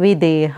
विदेह